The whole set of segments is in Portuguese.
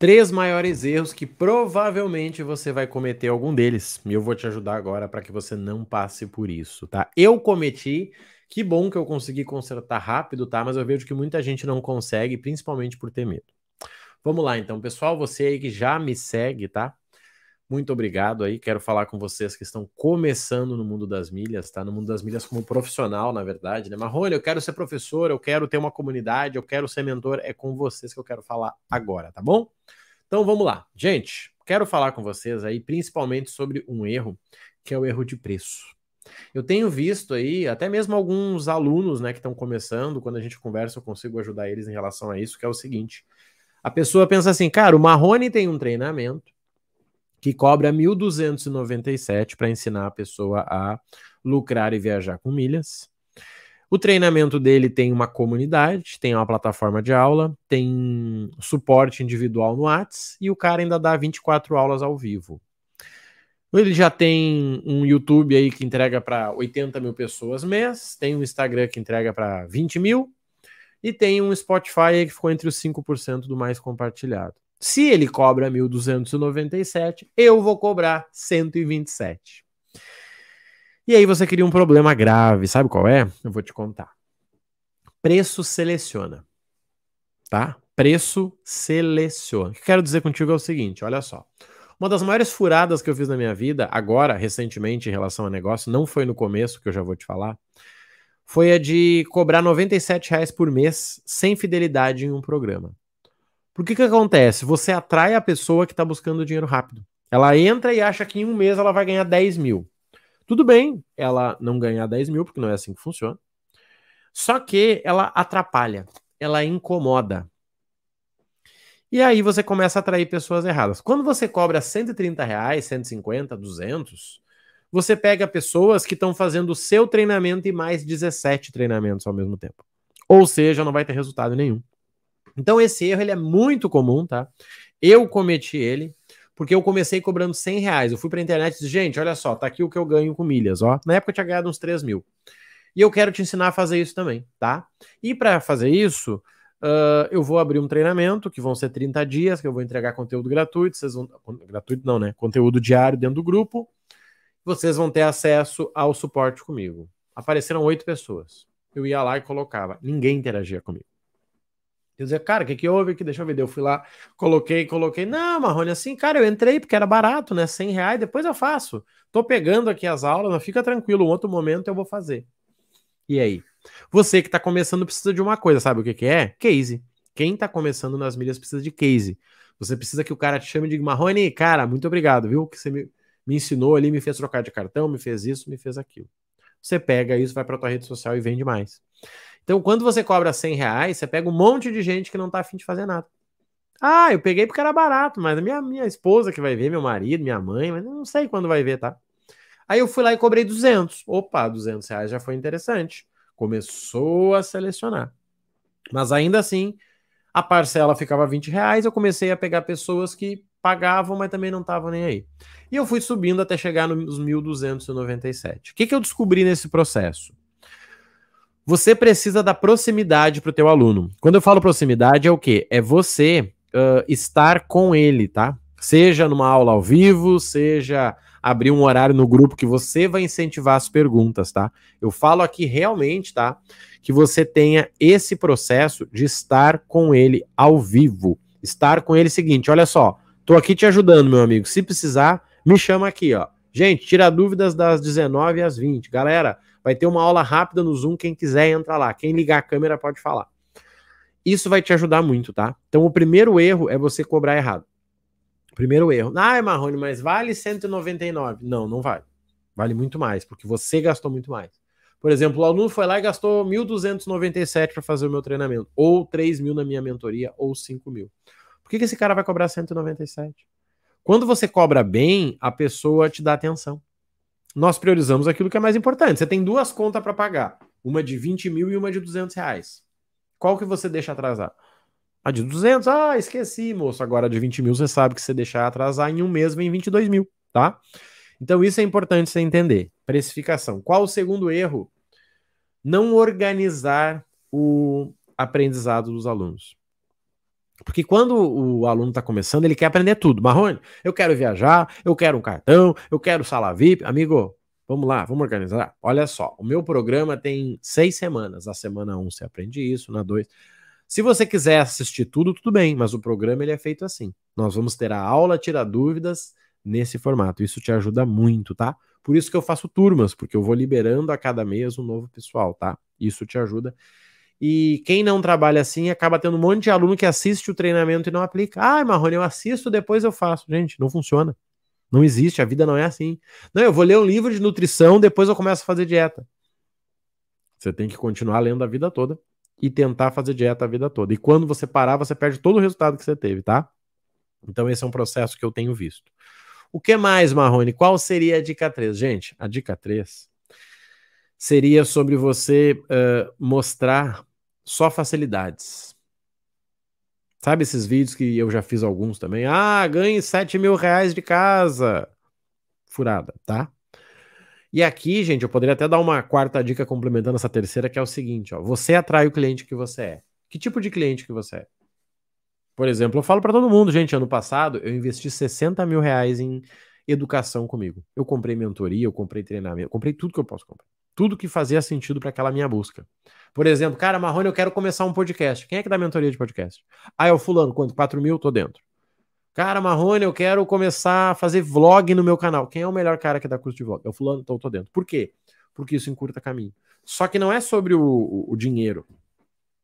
Três maiores erros que provavelmente você vai cometer algum deles. E eu vou te ajudar agora para que você não passe por isso, tá? Eu cometi, que bom que eu consegui consertar rápido, tá? Mas eu vejo que muita gente não consegue, principalmente por ter medo. Vamos lá, então, pessoal, você aí que já me segue, tá? Muito obrigado aí. Quero falar com vocês que estão começando no mundo das milhas, tá? No mundo das milhas como profissional, na verdade, né? Marrone, eu quero ser professor, eu quero ter uma comunidade, eu quero ser mentor. É com vocês que eu quero falar agora, tá bom? Então vamos lá. Gente, quero falar com vocês aí principalmente sobre um erro, que é o erro de preço. Eu tenho visto aí, até mesmo alguns alunos, né, que estão começando, quando a gente conversa, eu consigo ajudar eles em relação a isso, que é o seguinte: a pessoa pensa assim, cara, o Marrone tem um treinamento que cobra 1.297 para ensinar a pessoa a lucrar e viajar com milhas. O treinamento dele tem uma comunidade, tem uma plataforma de aula, tem suporte individual no Whats e o cara ainda dá 24 aulas ao vivo. Ele já tem um YouTube aí que entrega para 80 mil pessoas mês, tem um Instagram que entrega para 20 mil e tem um Spotify que ficou entre os 5% do mais compartilhado. Se ele cobra 1.297, eu vou cobrar 127. E aí você cria um problema grave, sabe qual é? Eu vou te contar. Preço seleciona. Tá? Preço seleciona. O que eu quero dizer contigo é o seguinte, olha só. Uma das maiores furadas que eu fiz na minha vida, agora, recentemente, em relação a negócio, não foi no começo, que eu já vou te falar, foi a de cobrar 97 reais por mês sem fidelidade em um programa. Por que que acontece? Você atrai a pessoa que está buscando dinheiro rápido. Ela entra e acha que em um mês ela vai ganhar 10 mil. Tudo bem ela não ganhar 10 mil, porque não é assim que funciona. Só que ela atrapalha, ela incomoda. E aí você começa a atrair pessoas erradas. Quando você cobra 130 reais, 150, 200, você pega pessoas que estão fazendo o seu treinamento e mais 17 treinamentos ao mesmo tempo. Ou seja, não vai ter resultado nenhum. Então esse erro ele é muito comum, tá? Eu cometi ele porque eu comecei cobrando 100 reais. Eu fui pra internet e disse, gente, olha só, tá aqui o que eu ganho com milhas, ó. Na época eu tinha ganhado uns 3 mil. E eu quero te ensinar a fazer isso também, tá? E para fazer isso, uh, eu vou abrir um treinamento, que vão ser 30 dias, que eu vou entregar conteúdo gratuito, vocês vão... Gratuito não, né? Conteúdo diário dentro do grupo. Vocês vão ter acesso ao suporte comigo. Apareceram oito pessoas. Eu ia lá e colocava. Ninguém interagia comigo. Eu dizia, cara, o que, que houve aqui? Deixa eu ver. Eu fui lá, coloquei, coloquei. Não, Marrone, assim, cara, eu entrei porque era barato, né? 100 reais, depois eu faço. Tô pegando aqui as aulas, fica tranquilo, um outro momento eu vou fazer. E aí? Você que tá começando precisa de uma coisa, sabe o que, que é? Case. Quem tá começando nas milhas precisa de case. Você precisa que o cara te chame e diga, Marrone, cara, muito obrigado, viu? Que você me, me ensinou ali, me fez trocar de cartão, me fez isso, me fez aquilo. Você pega isso, vai para tua rede social e vende mais. Então, quando você cobra 100 reais, você pega um monte de gente que não tá afim de fazer nada. Ah, eu peguei porque era barato, mas a minha, minha esposa que vai ver, meu marido, minha mãe, mas não sei quando vai ver, tá? Aí eu fui lá e cobrei 200. Opa, 200 reais já foi interessante. Começou a selecionar. Mas ainda assim, a parcela ficava 20 reais. Eu comecei a pegar pessoas que pagavam, mas também não estavam nem aí. E eu fui subindo até chegar nos 1.297. O que, que eu descobri nesse processo? Você precisa da proximidade para o teu aluno. Quando eu falo proximidade, é o quê? É você uh, estar com ele, tá? Seja numa aula ao vivo, seja abrir um horário no grupo que você vai incentivar as perguntas, tá? Eu falo aqui realmente, tá? Que você tenha esse processo de estar com ele ao vivo. Estar com ele é seguinte, olha só, tô aqui te ajudando, meu amigo. Se precisar, me chama aqui, ó. Gente, tira dúvidas das 19 às 20. Galera, Vai ter uma aula rápida no Zoom, quem quiser entra lá. Quem ligar a câmera pode falar. Isso vai te ajudar muito, tá? Então o primeiro erro é você cobrar errado. Primeiro erro. Ah, Marrone, mas vale 199. Não, não vale. Vale muito mais, porque você gastou muito mais. Por exemplo, o aluno foi lá e gastou 1.297 para fazer o meu treinamento, ou 3 mil na minha mentoria, ou 5 mil. Por que, que esse cara vai cobrar 197? Quando você cobra bem, a pessoa te dá atenção nós priorizamos aquilo que é mais importante. Você tem duas contas para pagar, uma de 20 mil e uma de 200 reais. Qual que você deixa atrasar? A de 200, ah, esqueci, moço. Agora a de 20 mil, você sabe que você deixar atrasar em um mês vem 22 mil, tá? Então isso é importante você entender. Precificação. Qual o segundo erro? Não organizar o aprendizado dos alunos. Porque quando o aluno está começando, ele quer aprender tudo. Marrone, eu quero viajar, eu quero um cartão, eu quero sala VIP. Amigo, vamos lá, vamos organizar. Olha só, o meu programa tem seis semanas. Na semana um você aprende isso, na dois. Se você quiser assistir tudo, tudo bem, mas o programa ele é feito assim. Nós vamos ter a aula, tirar dúvidas nesse formato. Isso te ajuda muito, tá? Por isso que eu faço turmas, porque eu vou liberando a cada mês um novo pessoal, tá? Isso te ajuda. E quem não trabalha assim acaba tendo um monte de aluno que assiste o treinamento e não aplica. Ah, Marrone, eu assisto, depois eu faço. Gente, não funciona. Não existe, a vida não é assim. Não, eu vou ler um livro de nutrição, depois eu começo a fazer dieta. Você tem que continuar lendo a vida toda e tentar fazer dieta a vida toda. E quando você parar, você perde todo o resultado que você teve, tá? Então esse é um processo que eu tenho visto. O que mais, Marrone? Qual seria a dica 3? Gente, a dica 3 seria sobre você uh, mostrar só facilidades. Sabe esses vídeos que eu já fiz alguns também? Ah, ganhe 7 mil reais de casa. Furada, tá? E aqui, gente, eu poderia até dar uma quarta dica complementando essa terceira, que é o seguinte: ó, você atrai o cliente que você é. Que tipo de cliente que você é? Por exemplo, eu falo para todo mundo, gente, ano passado eu investi 60 mil reais em educação comigo. Eu comprei mentoria, eu comprei treinamento, eu comprei tudo que eu posso comprar. Tudo que fazia sentido para aquela minha busca. Por exemplo, cara, Marrone, eu quero começar um podcast. Quem é que dá mentoria de podcast? Ah, é o fulano, quanto? 4 mil? Tô dentro. Cara, Marrone, eu quero começar a fazer vlog no meu canal. Quem é o melhor cara que dá curso de vlog? É o fulano, então tô dentro. Por quê? Porque isso encurta caminho. Só que não é sobre o, o, o dinheiro.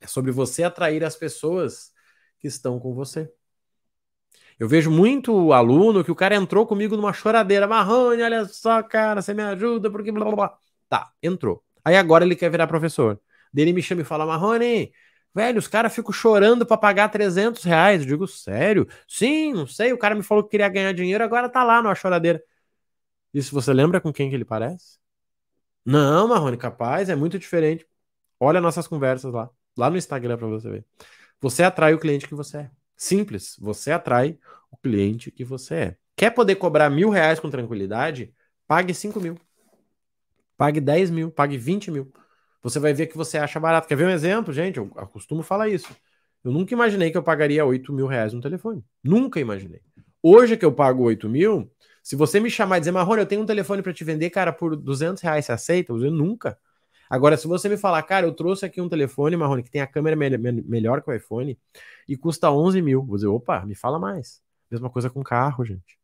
É sobre você atrair as pessoas que estão com você. Eu vejo muito aluno que o cara entrou comigo numa choradeira. Marrone, olha só, cara, você me ajuda, porque blá blá blá. Tá, entrou. Aí agora ele quer virar professor. Dele me chama e fala, Marrone, velho, os caras ficam chorando para pagar 300 reais. Eu digo, sério? Sim, não sei, o cara me falou que queria ganhar dinheiro, agora tá lá numa choradeira. Isso você lembra com quem que ele parece? Não, Marrone, capaz, é muito diferente. Olha nossas conversas lá, lá no Instagram para você ver. Você atrai o cliente que você é. Simples, você atrai o cliente que você é. Quer poder cobrar mil reais com tranquilidade? Pague 5 mil. Pague 10 mil, pague 20 mil você vai ver que você acha barato. Quer ver um exemplo, gente? Eu costumo falar isso. Eu nunca imaginei que eu pagaria 8 mil reais no telefone. Nunca imaginei. Hoje que eu pago 8 mil, se você me chamar e dizer, Marrone, eu tenho um telefone para te vender, cara, por 200 reais, você aceita? Eu nunca. Agora, se você me falar, cara, eu trouxe aqui um telefone, Marrone, que tem a câmera me me melhor que o iPhone e custa 11 mil, vou dizer, opa, me fala mais. Mesma coisa com carro, gente.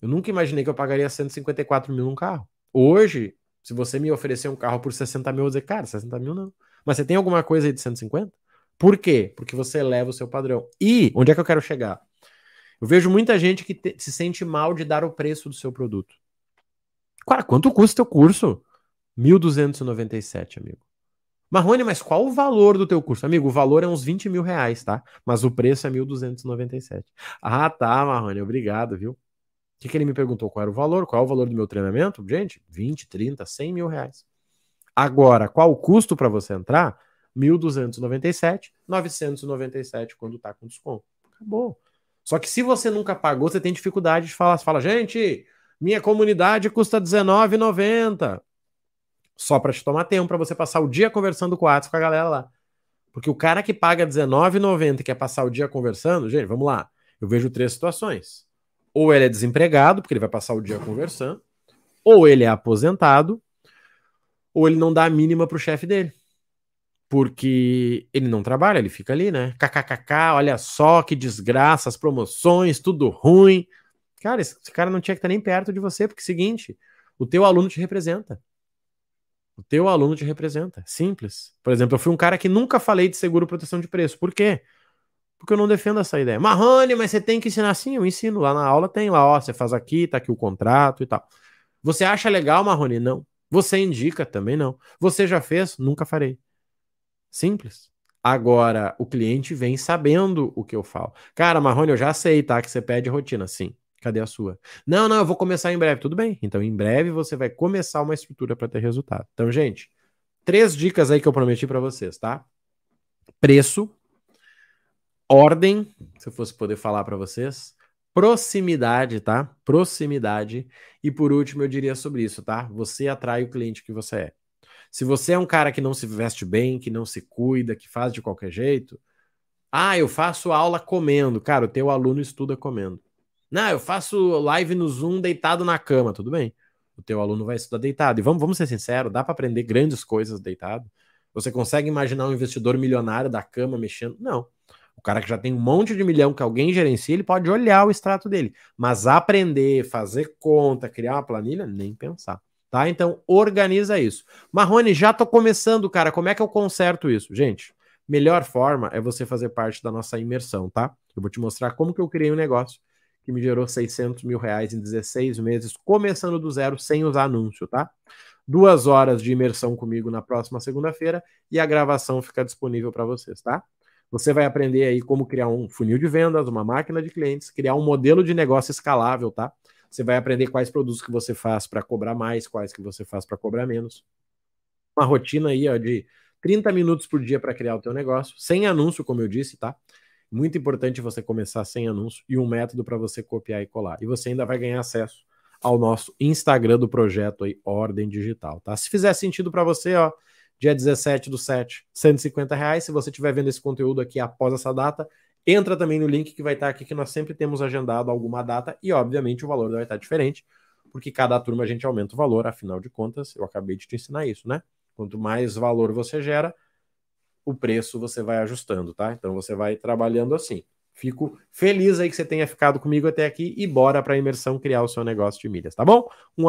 Eu nunca imaginei que eu pagaria 154 mil num carro. Hoje, se você me oferecer um carro por 60 mil, eu vou dizer, cara, 60 mil não. Mas você tem alguma coisa aí de 150? Por quê? Porque você eleva o seu padrão. E onde é que eu quero chegar? Eu vejo muita gente que te, se sente mal de dar o preço do seu produto. Cara, quanto custa o teu curso? 1.297, amigo. Marrone, mas qual o valor do teu curso? Amigo, o valor é uns 20 mil reais, tá? Mas o preço é 1.297. Ah, tá, Marrone, obrigado, viu? Que, que ele me perguntou? Qual era o valor? Qual é o valor do meu treinamento? Gente, 20, 30, 100 mil reais. Agora, qual o custo para você entrar? 1.297, 997 quando está com desconto. Acabou. Só que se você nunca pagou, você tem dificuldade de falar. Você fala, gente, minha comunidade custa R$19,90. Só para te tomar tempo, para você passar o dia conversando com a WhatsApp com a galera lá. Porque o cara que paga R$19,90 e quer passar o dia conversando, gente, vamos lá. Eu vejo três situações. Ou ele é desempregado, porque ele vai passar o dia conversando, ou ele é aposentado, ou ele não dá a mínima pro chefe dele. Porque ele não trabalha, ele fica ali, né? KKKK, olha só que desgraça, as promoções, tudo ruim. Cara, esse, cara não tinha que estar nem perto de você, porque é o seguinte, o teu aluno te representa. O teu aluno te representa. Simples. Por exemplo, eu fui um cara que nunca falei de seguro proteção de preço. Por quê? Porque eu não defendo essa ideia. Marrone, mas você tem que ensinar sim, eu ensino. Lá na aula tem lá, ó, você faz aqui, tá aqui o contrato e tal. Você acha legal, Marrone? Não. Você indica também não. Você já fez? Nunca farei. Simples. Agora, o cliente vem sabendo o que eu falo. Cara, Marrone, eu já sei, tá? Que você pede rotina. Sim. Cadê a sua? Não, não, eu vou começar em breve. Tudo bem. Então, em breve você vai começar uma estrutura para ter resultado. Então, gente, três dicas aí que eu prometi para vocês, tá? Preço, ordem, se eu fosse poder falar para vocês, proximidade, tá? Proximidade. E por último, eu diria sobre isso, tá? Você atrai o cliente que você é. Se você é um cara que não se veste bem, que não se cuida, que faz de qualquer jeito, Ah, eu faço aula comendo. Cara, o teu aluno estuda comendo. Não, eu faço live no Zoom deitado na cama. Tudo bem. O teu aluno vai estudar deitado. E vamos, vamos ser sinceros, dá para aprender grandes coisas deitado? Você consegue imaginar um investidor milionário da cama mexendo? Não. O cara que já tem um monte de milhão que alguém gerencia, ele pode olhar o extrato dele. Mas aprender, fazer conta, criar uma planilha, nem pensar. Tá? Então, organiza isso. Marrone, já tô começando, cara. Como é que eu conserto isso? Gente, melhor forma é você fazer parte da nossa imersão, tá? Eu vou te mostrar como que eu criei um negócio que me gerou 600 mil reais em 16 meses, começando do zero, sem usar anúncio, tá? Duas horas de imersão comigo na próxima segunda-feira e a gravação fica disponível para vocês, tá? Você vai aprender aí como criar um funil de vendas, uma máquina de clientes, criar um modelo de negócio escalável, tá? Você vai aprender quais produtos que você faz para cobrar mais, quais que você faz para cobrar menos. Uma rotina aí ó, de 30 minutos por dia para criar o teu negócio, sem anúncio, como eu disse, tá? Muito importante você começar sem anúncio e um método para você copiar e colar. E você ainda vai ganhar acesso ao nosso Instagram do projeto aí, Ordem Digital, tá? Se fizer sentido para você, ó, dia 17 do 7, 150 reais. Se você estiver vendo esse conteúdo aqui após essa data, entra também no link que vai estar aqui, que nós sempre temos agendado alguma data e, obviamente, o valor vai estar diferente, porque cada turma a gente aumenta o valor, afinal de contas, eu acabei de te ensinar isso, né? Quanto mais valor você gera, o preço você vai ajustando, tá? Então você vai trabalhando assim. Fico feliz aí que você tenha ficado comigo até aqui e bora para a imersão criar o seu negócio de milhas, tá bom? Um